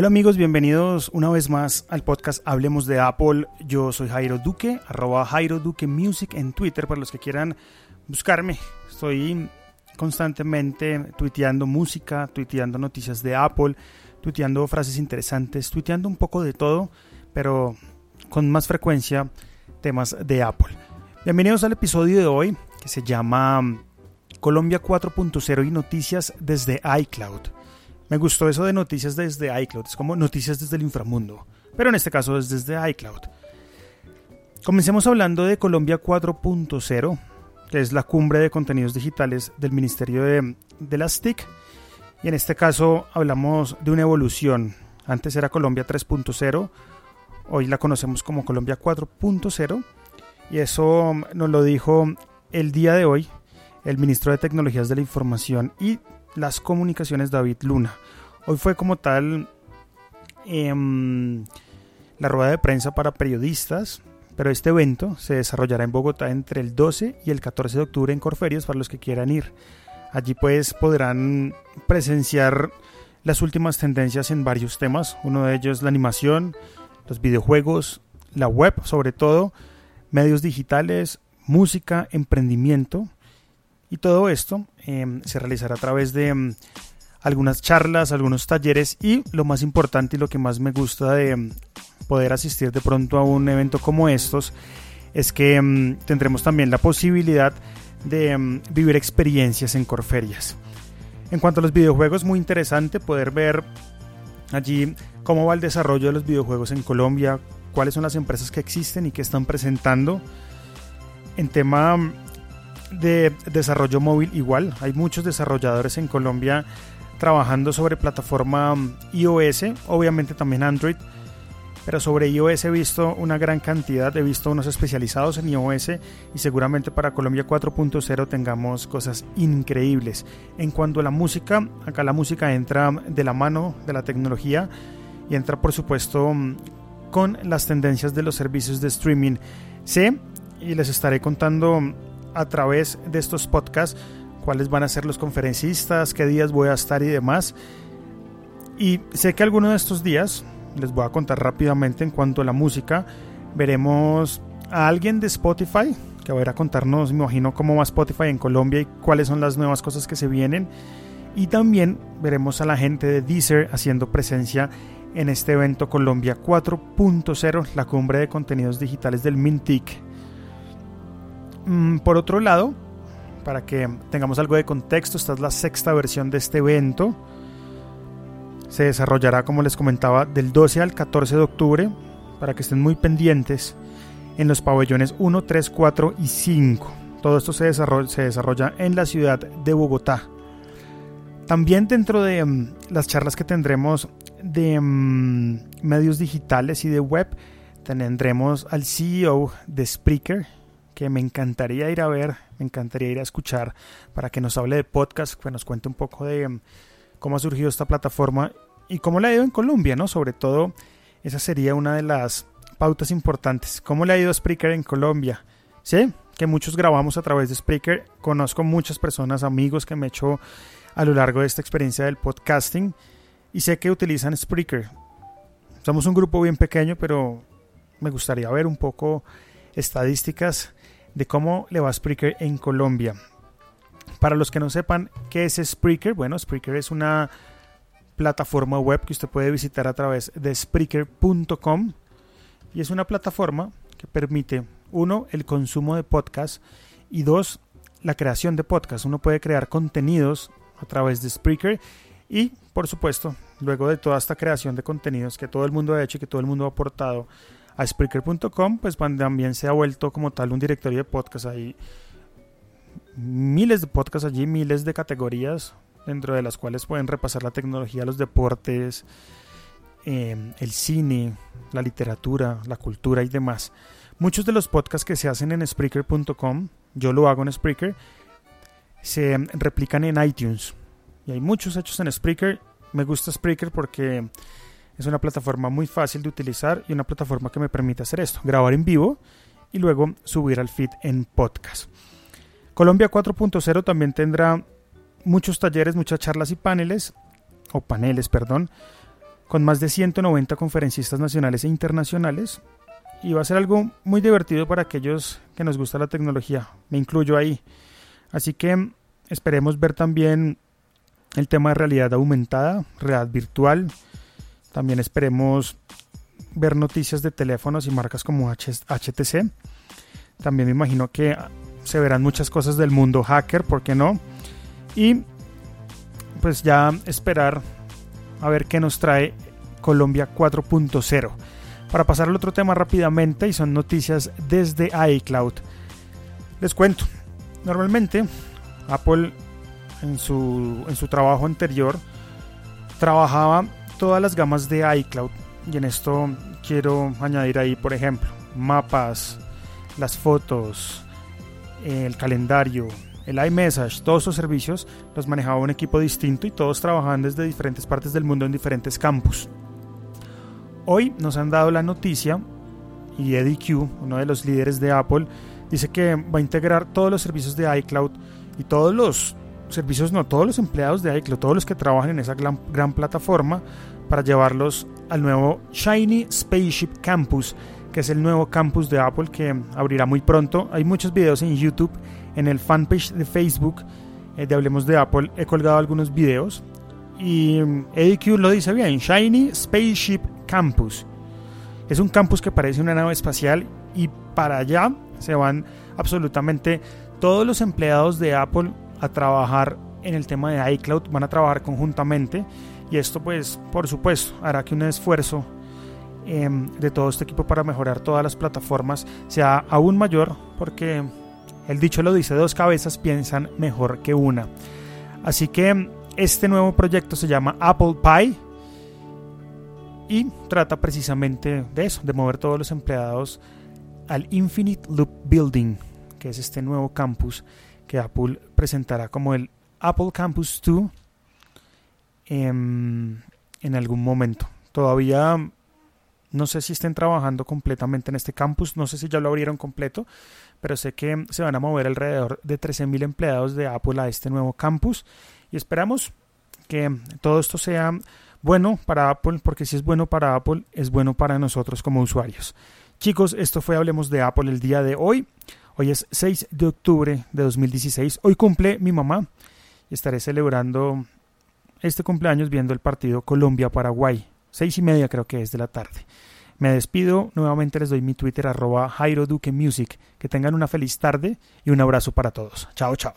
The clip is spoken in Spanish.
Hola amigos, bienvenidos una vez más al podcast Hablemos de Apple. Yo soy Jairo Duque, arroba Jairo Duque Music en Twitter para los que quieran buscarme. Estoy constantemente tuiteando música, tuiteando noticias de Apple, tuiteando frases interesantes, tuiteando un poco de todo, pero con más frecuencia temas de Apple. Bienvenidos al episodio de hoy que se llama Colombia 4.0 y noticias desde iCloud. Me gustó eso de noticias desde iCloud, es como noticias desde el inframundo, pero en este caso es desde iCloud. Comencemos hablando de Colombia 4.0, que es la cumbre de contenidos digitales del Ministerio de, de las TIC, y en este caso hablamos de una evolución. Antes era Colombia 3.0, hoy la conocemos como Colombia 4.0, y eso nos lo dijo el día de hoy el ministro de Tecnologías de la Información y las comunicaciones David Luna. Hoy fue como tal em, la rueda de prensa para periodistas, pero este evento se desarrollará en Bogotá entre el 12 y el 14 de octubre en Corferias para los que quieran ir. Allí pues podrán presenciar las últimas tendencias en varios temas, uno de ellos la animación, los videojuegos, la web sobre todo, medios digitales, música, emprendimiento y todo esto em, se realizará a través de em, algunas charlas, algunos talleres y lo más importante y lo que más me gusta de em, poder asistir de pronto a un evento como estos es que tendremos también la posibilidad de vivir experiencias en Corferias. En cuanto a los videojuegos, muy interesante poder ver allí cómo va el desarrollo de los videojuegos en Colombia, cuáles son las empresas que existen y que están presentando. En tema de desarrollo móvil igual. Hay muchos desarrolladores en Colombia trabajando sobre plataforma mm, iOS, obviamente también Android, pero sobre iOS he visto una gran cantidad, he visto unos especializados en iOS y seguramente para Colombia 4.0 tengamos cosas increíbles. En cuanto a la música, acá la música entra de la mano de la tecnología y entra por supuesto mm, con las tendencias de los servicios de streaming. Sé y les estaré contando a través de estos podcasts cuáles van a ser los conferencistas, qué días voy a estar y demás. Y sé que algunos de estos días, les voy a contar rápidamente en cuanto a la música, veremos a alguien de Spotify que va a ir a contarnos, me imagino, cómo va Spotify en Colombia y cuáles son las nuevas cosas que se vienen. Y también veremos a la gente de Deezer haciendo presencia en este evento Colombia 4.0, la cumbre de contenidos digitales del Mintic. Mm, por otro lado, para que tengamos algo de contexto, esta es la sexta versión de este evento. Se desarrollará, como les comentaba, del 12 al 14 de octubre, para que estén muy pendientes, en los pabellones 1, 3, 4 y 5. Todo esto se desarrolla, en la ciudad de Bogotá. También dentro de mm, las charlas que tendremos de mm, medios digitales y de web, tendremos al CEO de Spreaker, que me encantaría ir a ver, me encantaría ir a escuchar para que nos hable de podcast, que nos cuente un poco de mm, cómo ha surgido esta plataforma y cómo le ha ido en Colombia, ¿no? Sobre todo, esa sería una de las pautas importantes. ¿Cómo le ha ido a Spreaker en Colombia? Sí, que muchos grabamos a través de Spreaker. Conozco muchas personas, amigos que me he hecho a lo largo de esta experiencia del podcasting y sé que utilizan Spreaker. Somos un grupo bien pequeño, pero me gustaría ver un poco estadísticas de cómo le va Spreaker en Colombia. Para los que no sepan qué es Spreaker, bueno, Spreaker es una plataforma web que usted puede visitar a través de Spreaker.com y es una plataforma que permite, uno, el consumo de podcast y dos, la creación de podcast. Uno puede crear contenidos a través de Spreaker y, por supuesto, luego de toda esta creación de contenidos que todo el mundo ha hecho y que todo el mundo ha aportado a Spreaker.com, pues también se ha vuelto como tal un directorio de podcast. Hay miles de podcasts allí, miles de categorías, dentro de las cuales pueden repasar la tecnología, los deportes, em, el cine, la literatura, la cultura y demás. Muchos de los podcasts que se hacen en Spreaker.com, yo lo hago en Spreaker, se replican en iTunes. Y hay muchos hechos en Spreaker. Me gusta Spreaker porque Es una plataforma muy fácil de utilizar y una plataforma que me permite hacer esto, grabar en vivo y luego subir al feed en podcast. Colombia 4.0 también tendrá muchos talleres, muchas charlas y paneles, o paneles, perdón, con más de 190 conferencistas nacionales e internacionales. Y va a ser algo muy divertido para aquellos que nos gusta la tecnología. Me incluyo ahí. Así que esperemos ver también el tema de realidad aumentada, realidad virtual. También esperemos ver noticias de teléfonos y marcas como HTC. También me imagino que se verán muchas cosas del mundo hacker, ¿por qué no? Y pues ya esperar a ver qué nos trae Colombia 4.0. Para pasar al otro tema rápidamente y son noticias desde iCloud. Les cuento, normalmente Apple en su, en su trabajo anterior trabajaba todas las gamas de iCloud y en esto quiero añadir ahí por ejemplo mapas, las fotos, el calendario, el iMessage, todos esos servicios los manejaba un equipo distinto y todos trabajaban desde diferentes partes del mundo en diferentes campus. Hoy nos han dado la noticia y Eddie Q, uno de los líderes de Apple, dice que va a integrar todos los servicios de iCloud y todos los servicios, no, todos los empleados de iCloud, todos los que trabajan en esa gran, gran plataforma para llevarlos al nuevo Shiny Spaceship Campus, que es el nuevo campus de Apple que abrirá muy pronto. Hay muchos videos en YouTube, en el fanpage de Facebook eh, de Hablemos de Apple he colgado algunos videos y mm, lo dice bien, Shiny Spaceship Campus. Es un campus que parece una nave espacial y para allá se van absolutamente todos los empleados de Apple a trabajar en el tema de iCloud, van a trabajar conjuntamente y esto pues por supuesto hará que un esfuerzo em, de todo este equipo para mejorar todas las plataformas sea aún mayor porque el dicho lo dice, dos cabezas piensan mejor que una. Así que este nuevo proyecto se llama Apple Pie y trata precisamente de eso, de mover todos los empleados al Infinite Loop Building, que es este nuevo campus que Apple presentará como el Apple Campus 2 en, en algún momento. Todavía no sé si estén trabajando completamente en este campus, no sé si ya lo abrieron completo, pero sé que se van a mover alrededor de 13.000 empleados de Apple a este nuevo campus y esperamos que todo esto sea bueno para Apple, porque si es bueno para Apple, es bueno para nosotros como usuarios. Chicos, esto fue Hablemos de Apple el día de hoy. Hoy es 6 de octubre de 2016. Hoy cumple mi mamá estaré celebrando este cumpleaños viendo el partido Colombia-Paraguay. Seis y media creo que es de la tarde. Me despido, nuevamente les doy mi Twitter arroba Jairo Duque Music. Que tengan una feliz tarde y un abrazo para todos. Chao, chao.